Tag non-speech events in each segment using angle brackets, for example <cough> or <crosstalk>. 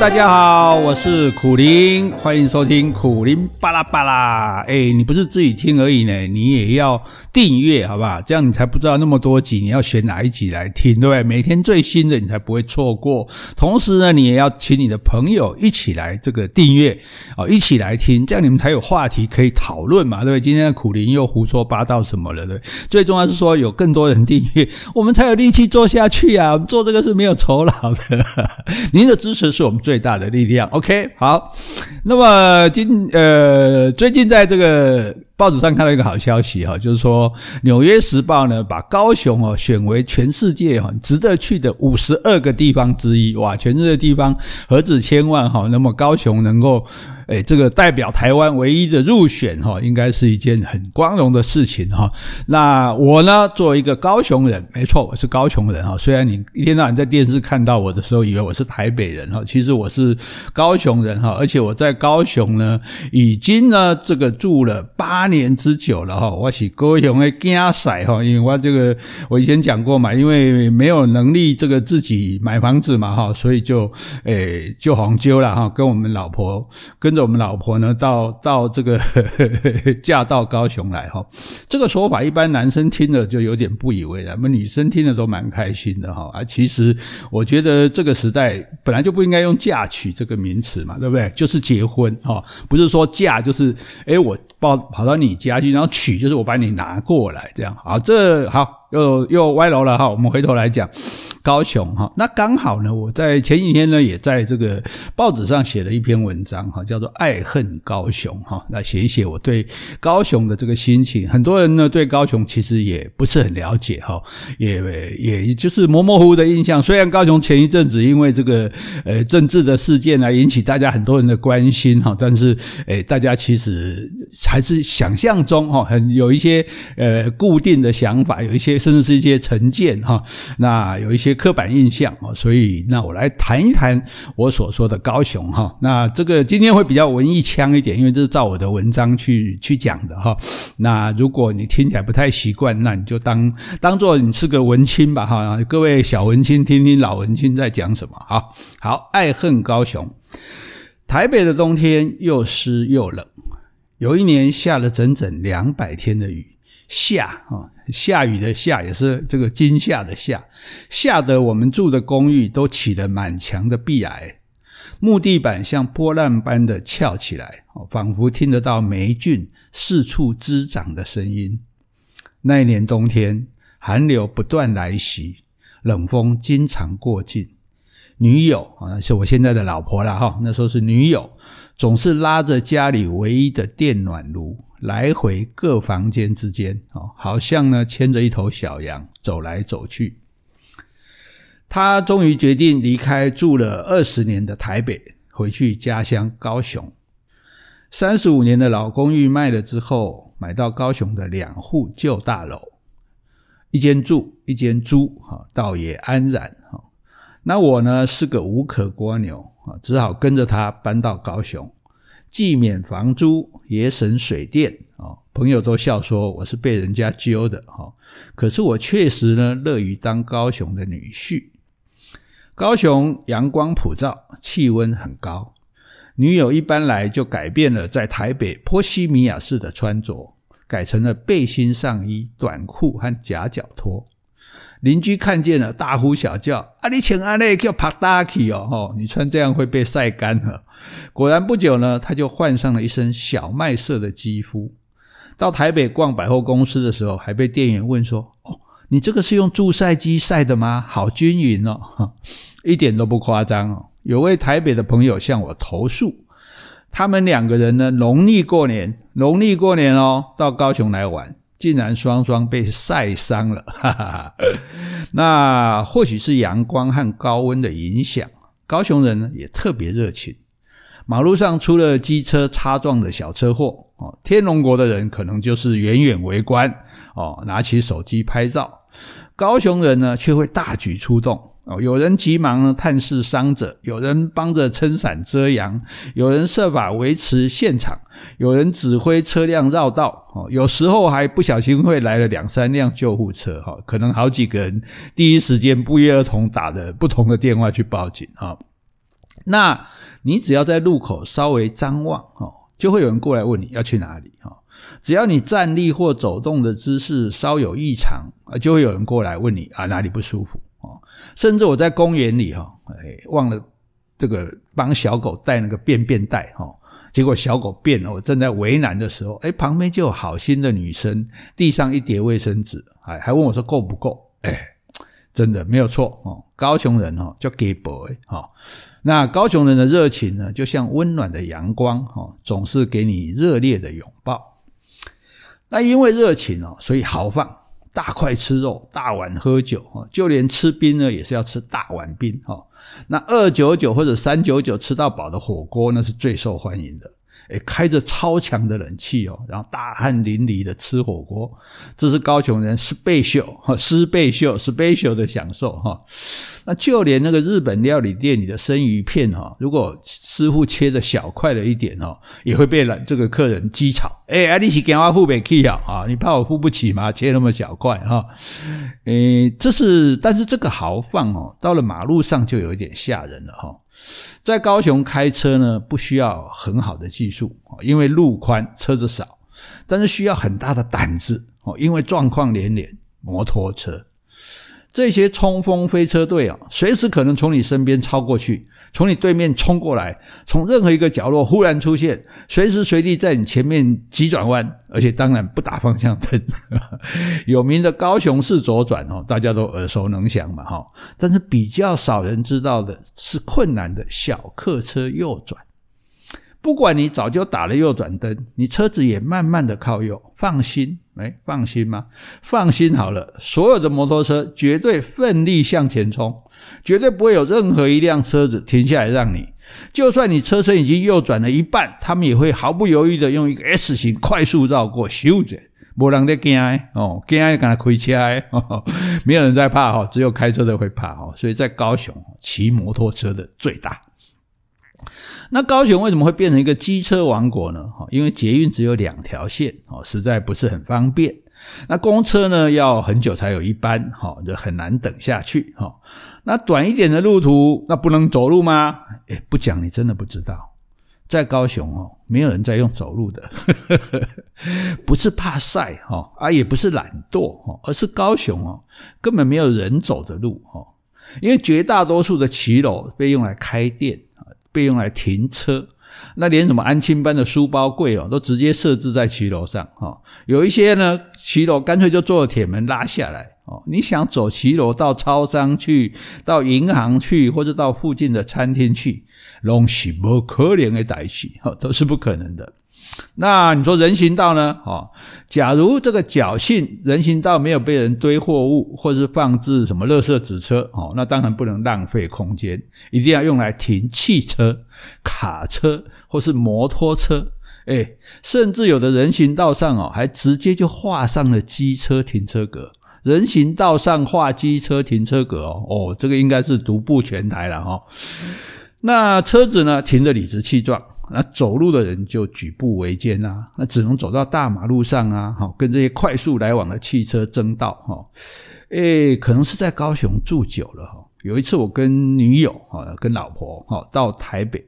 大家好，我是苦苓，欢迎收听苦苓巴拉巴拉。哎，你不是自己听而已呢，你也要订阅，好不好？这样你才不知道那么多集，你要选哪一集来听，对不对？每天最新的你才不会错过。同时呢，你也要请你的朋友一起来这个订阅哦，一起来听，这样你们才有话题可以讨论嘛，对不对？今天的苦林又胡说八道什么了，对不对？最重要是说有更多人订阅，我们才有力气做下去啊！做这个是没有酬劳的，<laughs> 您的支持是我们最大的力量，OK，好，那么今呃最近在这个。报纸上看到一个好消息哈，就是说《纽约时报》呢把高雄哦选为全世界哈值得去的五十二个地方之一，哇，全世界地方何止千万哈，那么高雄能够诶这个代表台湾唯一的入选哈，应该是一件很光荣的事情哈。那我呢作为一个高雄人，没错，我是高雄人哈。虽然你一天到晚在电视看到我的时候，以为我是台北人哈，其实我是高雄人哈，而且我在高雄呢已经呢这个住了八年之久了哈，我是高雄的囝婿哈，因为我这个我以前讲过嘛，因为没有能力这个自己买房子嘛哈，所以就诶就红揪了哈，跟我们老婆跟着我们老婆呢到到这个呵 <laughs> 呵嫁到高雄来哈，这个说法一般男生听了就有点不以为然，我们女生听了都蛮开心的哈啊，其实我觉得这个时代本来就不应该用嫁娶这个名词嘛，对不对？就是结结婚哈，不是说嫁就是哎我跑跑到你家去，然后娶就是我把你拿过来，这样好，这好。又又歪楼了哈，我们回头来讲高雄哈，那刚好呢，我在前几天呢，也在这个报纸上写了一篇文章哈，叫做《爱恨高雄》哈，来写一写我对高雄的这个心情。很多人呢对高雄其实也不是很了解哈，也也就是模模糊糊的印象。虽然高雄前一阵子因为这个呃政治的事件呢引起大家很多人的关心哈，但是诶大家其实还是想象中哈，很有一些呃固定的想法，有一些。甚至是一些成见哈，那有一些刻板印象啊，所以那我来谈一谈我所说的高雄哈。那这个今天会比较文艺腔一点，因为这是照我的文章去去讲的哈。那如果你听起来不太习惯，那你就当当做你是个文青吧哈。各位小文青，听听老文青在讲什么哈。好，爱恨高雄，台北的冬天又湿又冷，有一年下了整整两百天的雨。下啊，下雨的下也是这个惊吓的吓，吓得我们住的公寓都起了满墙的壁癌，木地板像波浪般的翘起来，仿佛听得到霉菌四处滋长的声音。那一年冬天，寒流不断来袭，冷风经常过境。女友啊，是我现在的老婆了哈，那时候是女友，总是拉着家里唯一的电暖炉。来回各房间之间，哦，好像呢牵着一头小羊走来走去。他终于决定离开住了二十年的台北，回去家乡高雄。三十五年的老公寓卖了之后，买到高雄的两户旧大楼，一间住，一间租，哈，倒也安然。哈，那我呢是个无壳蜗牛，啊，只好跟着他搬到高雄。既免房租，也省水电啊！朋友都笑说我是被人家揪的哈。可是我确实呢，乐于当高雄的女婿。高雄阳光普照，气温很高。女友一搬来就改变了在台北波西米亚式的穿着，改成了背心上衣、短裤和夹脚拖。邻居看见了，大呼小叫：“啊，你请安内叫拍大气哦！吼，你穿这样会被晒干了。”果然不久呢，他就换上了一身小麦色的肌肤。到台北逛百货公司的时候，还被店员问说：“哦，你这个是用助晒机晒的吗？好均匀哦！” <laughs> 一点都不夸张哦。有位台北的朋友向我投诉，他们两个人呢，农历过年，农历过年哦，到高雄来玩。竟然双双被晒伤了，<laughs> 哈哈哈。那或许是阳光和高温的影响，高雄人呢也特别热情。马路上出了机车擦撞的小车祸，哦，天龙国的人可能就是远远围观，哦，拿起手机拍照。高雄人呢却会大举出动。哦，有人急忙探视伤者，有人帮着撑伞遮阳，有人设法维持现场，有人指挥车辆绕道。哦，有时候还不小心会来了两三辆救护车。哈，可能好几个人第一时间不约而同打的不同的电话去报警。哈，那你只要在路口稍微张望，哦，就会有人过来问你要去哪里，哈。只要你站立或走动的姿势稍有异常，就会有人过来问你啊哪里不舒服，哦。甚至我在公园里，哈，哎，忘了这个帮小狗带那个便便袋，哈，结果小狗便了，我正在为难的时候，哎，旁边就有好心的女生递上一叠卫生纸，还还问我说够不够，哎。真的没有错哦，高雄人哦叫 gay boy 哈，那高雄人的热情呢，就像温暖的阳光哈，总是给你热烈的拥抱。那因为热情哦，所以豪放，大块吃肉，大碗喝酒哦，就连吃冰呢也是要吃大碗冰哦。那二九九或者三九九吃到饱的火锅，那是最受欢迎的。诶，开着超强的冷气哦，然后大汗淋漓的吃火锅，这是高雄人 special 哈 <laughs> special special 的享受哈。那就连那个日本料理店里的生鱼片哈，如果师傅切的小块了一点哦，也会被这个客人讥嘲。诶，你是给我付不起啊？啊，你怕我付不起吗？切那么小块哈？诶，这是，但是这个豪放哦，到了马路上就有一点吓人了哈。在高雄开车呢，不需要很好的技术，因为路宽，车子少，但是需要很大的胆子哦，因为状况连连，摩托车。这些冲锋飞车队啊，随时可能从你身边超过去，从你对面冲过来，从任何一个角落忽然出现，随时随地在你前面急转弯，而且当然不打方向灯。<laughs> 有名的高雄市左转哦，大家都耳熟能详嘛哈。但是比较少人知道的是困难的小客车右转。不管你早就打了右转灯，你车子也慢慢的靠右，放心。哎，放心吗？放心好了，所有的摩托车绝对奋力向前冲，绝对不会有任何一辆车子停下来让你。就算你车身已经右转了一半，他们也会毫不犹豫的用一个 S 型快速绕过，咻着，没人在惊哦，惊要跟他开车，<laughs> 没有人在怕哈，只有开车的会怕哈。所以在高雄，骑摩托车的最大。那高雄为什么会变成一个机车王国呢？因为捷运只有两条线哦，实在不是很方便。那公车呢，要很久才有一班，哈，就很难等下去，哈。那短一点的路途，那不能走路吗？诶，不讲你真的不知道，在高雄哦，没有人在用走路的，<laughs> 不是怕晒哈，啊，也不是懒惰哈，而是高雄哦，根本没有人走的路哈，因为绝大多数的骑楼被用来开店。被用来停车，那连什么安亲班的书包柜哦，都直接设置在骑楼上哈。有一些呢，骑楼干脆就做了铁门拉下来哦。你想走骑楼到超商去，到银行去，或者到附近的餐厅去，拢是不可能的代志哈，都是不可能的。那你说人行道呢？哦，假如这个侥幸人行道没有被人堆货物，或是放置什么垃圾纸车，哦，那当然不能浪费空间，一定要用来停汽车、卡车或是摩托车。诶，甚至有的人行道上哦，还直接就画上了机车停车格。人行道上画机车停车格哦，哦，这个应该是独步全台了哈。那车子呢，停得理直气壮。那走路的人就举步维艰啊，那只能走到大马路上啊，好跟这些快速来往的汽车争道哈。诶，可能是在高雄住久了哈。有一次我跟女友哈，跟老婆哈到台北，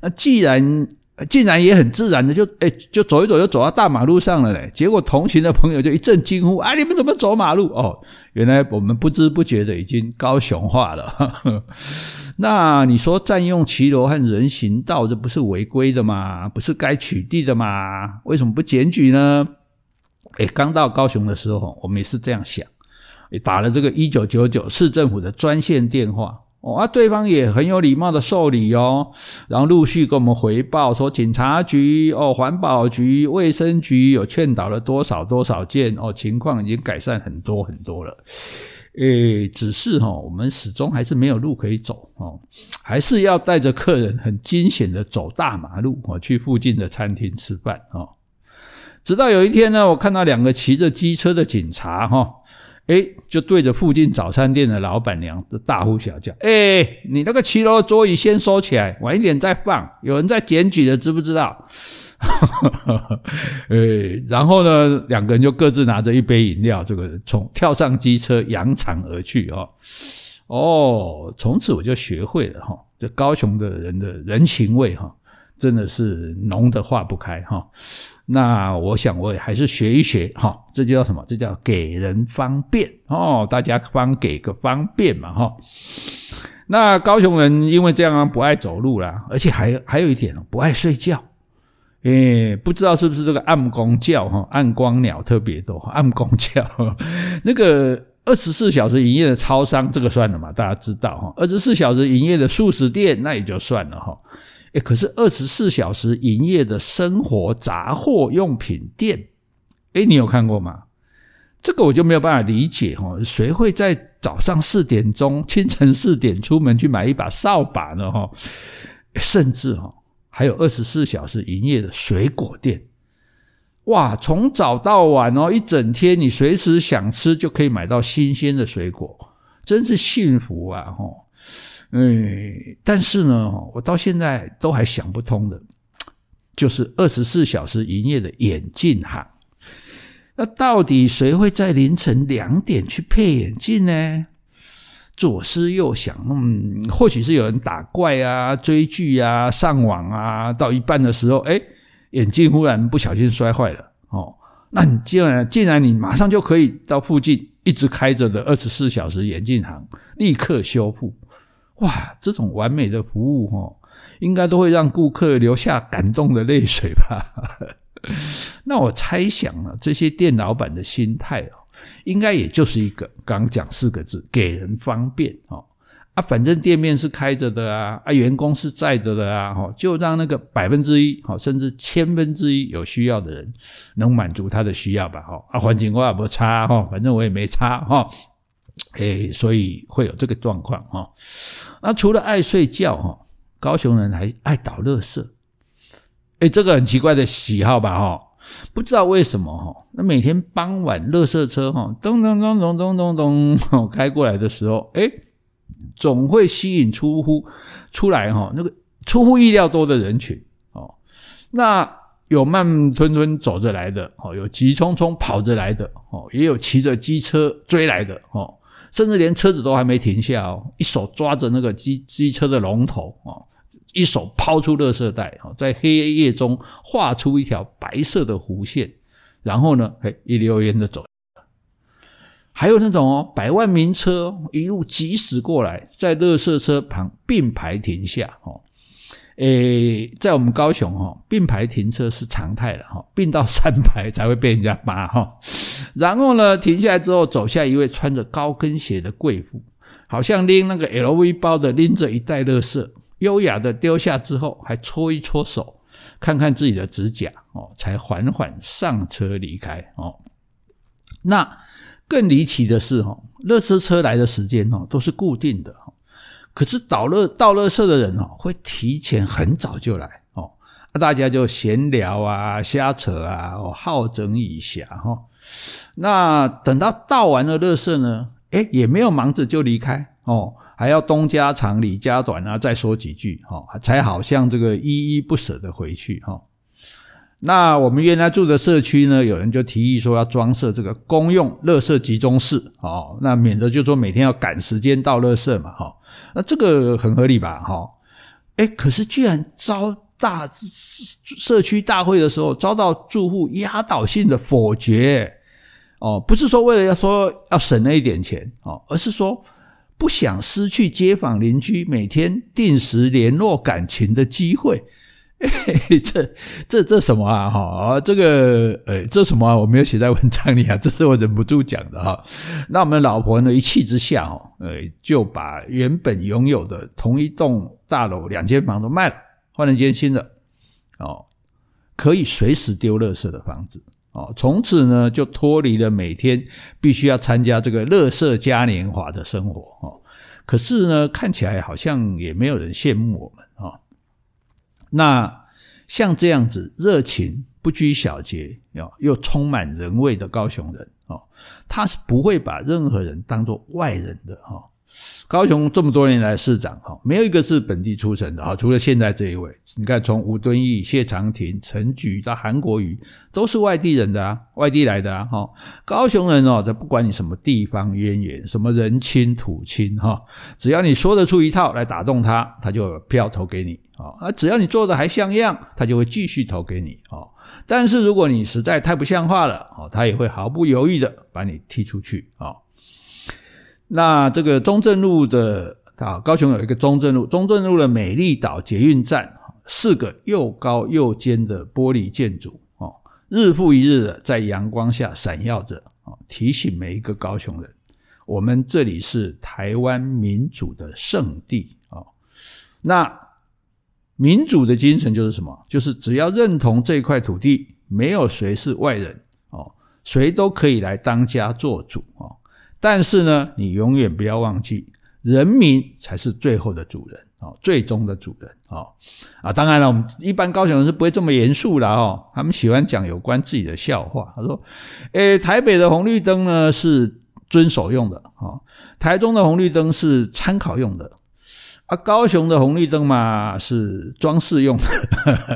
那既然竟然也很自然的就诶就走一走就走到大马路上了嘞。结果同行的朋友就一阵惊呼啊，你们怎么走马路？哦，原来我们不知不觉的已经高雄化了。呵 <laughs> 呵那你说占用骑楼和人行道，这不是违规的吗？不是该取缔的吗？为什么不检举呢？诶，刚到高雄的时候，我们也是这样想，打了这个一九九九市政府的专线电话，哦啊，对方也很有礼貌的受理哦，然后陆续跟我们回报说，警察局、哦环保局、卫生局有劝导了多少多少件，哦，情况已经改善很多很多了。诶，只是哈，我们始终还是没有路可以走哦，还是要带着客人很惊险的走大马路哦，去附近的餐厅吃饭哦。直到有一天呢，我看到两个骑着机车的警察哈，诶，就对着附近早餐店的老板娘大呼小叫：“诶，你那个七楼的桌椅先收起来，晚一点再放，有人在检举的，知不知道？”诶，<laughs> 然后呢，两个人就各自拿着一杯饮料，这个从跳上机车扬长而去哦。哦，从此我就学会了哈，这高雄的人的人情味哈，真的是浓得化不开哈。那我想我也还是学一学哈，这就叫什么？这叫给人方便哦，大家方给个方便嘛哈。那高雄人因为这样不爱走路啦，而且还还有一点不爱睡觉。诶，不知道是不是这个暗光叫哈，暗光鸟特别多，暗光叫 <laughs> 那个二十四小时营业的超商，这个算了嘛？大家知道哈，二十四小时营业的速食店那也就算了哈。诶，可是二十四小时营业的生活杂货用品店，诶，你有看过吗？这个我就没有办法理解哈，谁会在早上四点钟、清晨四点出门去买一把扫把呢？哈，甚至哈。还有二十四小时营业的水果店，哇，从早到晚哦，一整天你随时想吃就可以买到新鲜的水果，真是幸福啊！哈，嗯，但是呢，我到现在都还想不通的，就是二十四小时营业的眼镜行，那到底谁会在凌晨两点去配眼镜呢？左思右想，嗯，或许是有人打怪啊、追剧啊、上网啊，到一半的时候，哎，眼镜忽然不小心摔坏了，哦，那你既然既然你马上就可以到附近一直开着的二十四小时眼镜行立刻修复，哇，这种完美的服务，哦，应该都会让顾客流下感动的泪水吧？<laughs> 那我猜想啊，这些店老板的心态哦。应该也就是一个刚讲四个字，给人方便哦啊，反正店面是开着的啊，啊，员工是在着的啊，哈，就让那个百分之一，好，甚至千分之一有需要的人能满足他的需要吧，哈啊，环境我也不差哈，反正我也没差哈，诶，所以会有这个状况哈。那除了爱睡觉哈，高雄人还爱倒垃圾，诶，这个很奇怪的喜好吧，哈。不知道为什么哈，那每天傍晚，垃圾车哈咚咚咚咚咚咚咚开过来的时候，诶，总会吸引出乎出来哈那个出乎意料多的人群哦。那有慢吞吞走着来的哦，有急匆匆跑着来的哦，也有骑着机车追来的哦，甚至连车子都还没停下哦，一手抓着那个机机车的龙头哦。一手抛出垃圾袋，在黑夜中画出一条白色的弧线，然后呢，嘿，一溜烟的走。还有那种哦，百万名车一路疾驶过来，在垃圾车旁并排停下，哦，诶，在我们高雄哈，并排停车是常态了哈，并到三排才会被人家骂哈。然后呢，停下来之后，走下一位穿着高跟鞋的贵妇，好像拎那个 LV 包的拎着一袋垃圾。优雅的丢下之后，还搓一搓手，看看自己的指甲哦，才缓缓上车离开哦。那更离奇的是哦，垃圾车来的时间哦都是固定的，可是倒垃倒垃圾的人哦会提前很早就来哦，大家就闲聊啊、瞎扯啊、哦好整以暇哈。那等到倒完了垃圾呢，诶也没有忙着就离开。哦，还要东家长李家短啊，再说几句哈，才好像这个依依不舍的回去哈。那我们原来住的社区呢，有人就提议说要装设这个公用垃圾集中室哦，那免得就说每天要赶时间倒垃圾嘛哈。那这个很合理吧哈？诶，可是居然招大社区大会的时候遭到住户压倒性的否决哦，不是说为了要说要省那一点钱哦，而是说。不想失去街坊邻居每天定时联络感情的机会，<laughs> 欸、这这这什么啊？哈，这个呃，这什么啊？我没有写在文章里啊，<laughs> 这是我忍不住讲的哈。那我们老婆呢，一气之下哦，呃，就把原本拥有的同一栋大楼两间房都卖了，换了间新的哦，可以随时丢垃圾的房子。哦，从此呢就脱离了每天必须要参加这个乐色嘉年华的生活哦。可是呢，看起来好像也没有人羡慕我们哦。那像这样子热情、不拘小节、又又充满人味的高雄人哦，他是不会把任何人当做外人的哈。高雄这么多年来市长哈，没有一个是本地出身的哈，除了现在这一位。你看，从吴敦义、谢长廷、陈菊到韩国瑜，都是外地人的啊，外地来的啊哈。高雄人哦，这不管你什么地方渊源，什么人亲土亲哈，只要你说得出一套来打动他，他就有票投给你啊。只要你做的还像样，他就会继续投给你啊。但是如果你实在太不像话了哦，他也会毫不犹豫的把你踢出去啊。那这个中正路的啊，高雄有一个中正路，中正路的美丽岛捷运站，四个又高又尖的玻璃建筑哦，日复一日的在阳光下闪耀着啊，提醒每一个高雄人，我们这里是台湾民主的圣地啊。那民主的精神就是什么？就是只要认同这块土地，没有谁是外人哦，谁都可以来当家做主哦。但是呢，你永远不要忘记，人民才是最后的主人啊，最终的主人啊啊！当然了，我们一般高雄人是不会这么严肃的哦，他们喜欢讲有关自己的笑话。他说：“诶，台北的红绿灯呢是遵守用的啊，台中的红绿灯是参考用的啊，高雄的红绿灯嘛是装饰用的，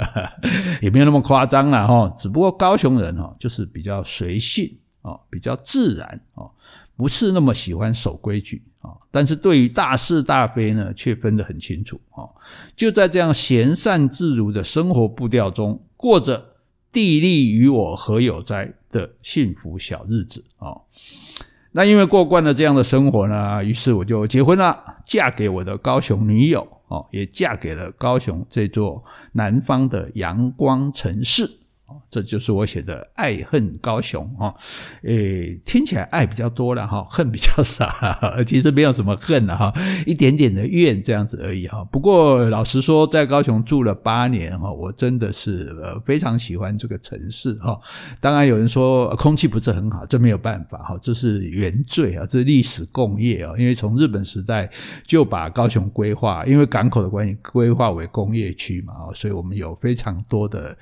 <laughs> 也没有那么夸张了哈。只不过高雄人哈就是比较随性啊，比较自然啊。”不是那么喜欢守规矩啊，但是对于大是大非呢，却分得很清楚啊。就在这样闲善自如的生活步调中，过着地利与我何有哉的幸福小日子啊。那因为过惯了这样的生活呢，于是我就结婚了，嫁给我的高雄女友啊，也嫁给了高雄这座南方的阳光城市。这就是我写的爱恨高雄哈，诶，听起来爱比较多了哈，<laughs> 恨比较少，<laughs> 其实没有什么恨了哈，一点点的怨这样子而已哈。不过老实说，在高雄住了八年哈，我真的是呃非常喜欢这个城市哈。当然有人说空气不是很好，这没有办法哈，这是原罪啊，这是历史共业啊，因为从日本时代就把高雄规划，因为港口的关系规划为工业区嘛，所以我们有非常多的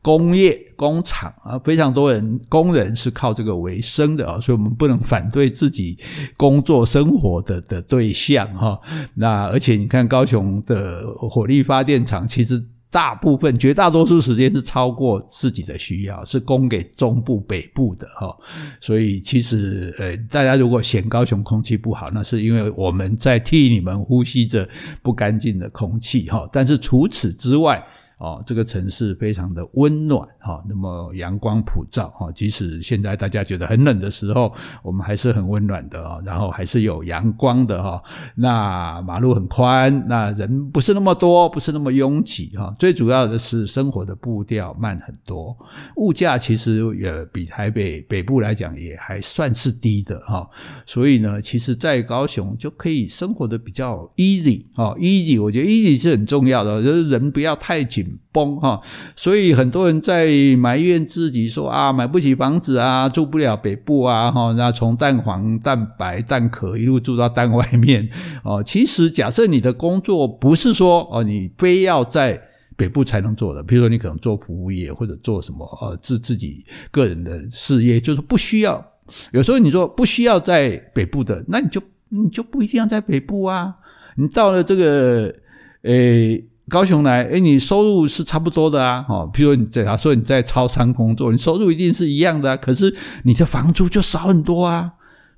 工业。工厂啊，非常多人工人是靠这个为生的啊，所以我们不能反对自己工作生活的的对象哈。那而且你看高雄的火力发电厂，其实大部分绝大多数时间是超过自己的需要，是供给中部北部的哈。所以其实呃，大家如果嫌高雄空气不好，那是因为我们在替你们呼吸着不干净的空气哈。但是除此之外，哦，这个城市非常的温暖哈，那么阳光普照哈，即使现在大家觉得很冷的时候，我们还是很温暖的啊，然后还是有阳光的哈。那马路很宽，那人不是那么多，不是那么拥挤哈。最主要的是生活的步调慢很多，物价其实也比台北北部来讲也还算是低的哈。所以呢，其实在高雄就可以生活的比较 easy 啊，easy，我觉得 easy 是很重要的，就是人不要太紧。崩哈，所以很多人在埋怨自己说啊，买不起房子啊，住不了北部啊，哈，那从蛋黄、蛋白、蛋壳一路住到蛋外面 <laughs> 哦。其实，假设你的工作不是说哦，你非要在北部才能做的，比如说你可能做服务业或者做什么呃自自己个人的事业，就是不需要。有时候你说不需要在北部的，那你就你就不一定要在北部啊。你到了这个诶。高雄来，诶，你收入是差不多的啊，哦，譬如你在他说你在超商工作，你收入一定是一样的啊，可是你的房租就少很多啊，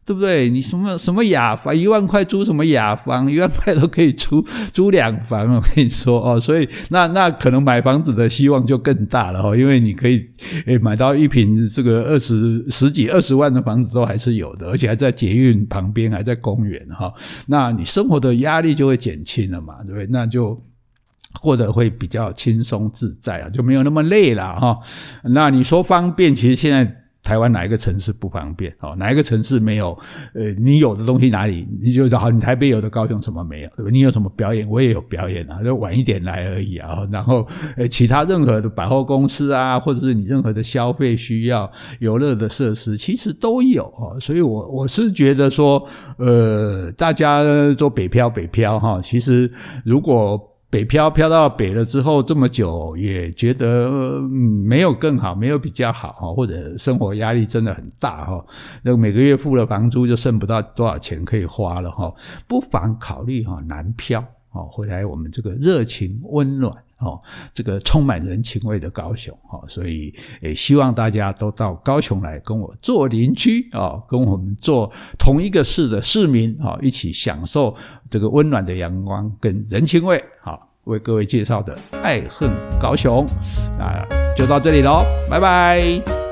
对不对？你什么什么雅房，一万块租什么雅房，一万块都可以租 <laughs> 租两房，我跟你说哦，所以那那可能买房子的希望就更大了哦，因为你可以诶买到一平这个二十十几二十万的房子都还是有的，而且还在捷运旁边，还在公园哈，那你生活的压力就会减轻了嘛，对不对？那就。过得会比较轻松自在啊，就没有那么累了哈。那你说方便，其实现在台湾哪一个城市不方便？哦，哪一个城市没有？呃，你有的东西哪里你就好？你台北有的，高雄什么没有？对吧？你有什么表演，我也有表演啊，就晚一点来而已啊。然后呃，其他任何的百货公司啊，或者是你任何的消费需要、游乐的设施，其实都有啊。所以我我是觉得说，呃，大家都北漂北漂哈，其实如果北漂漂到北了之后这么久，也觉得没有更好，没有比较好哈，或者生活压力真的很大哈。那每个月付了房租就剩不到多少钱可以花了哈，不妨考虑哈南漂哦，回来我们这个热情温暖哦，这个充满人情味的高雄哈。所以也希望大家都到高雄来跟我做邻居啊，跟我们做同一个市的市民啊，一起享受这个温暖的阳光跟人情味。好，为各位介绍的爱恨高雄，那就到这里喽，拜拜。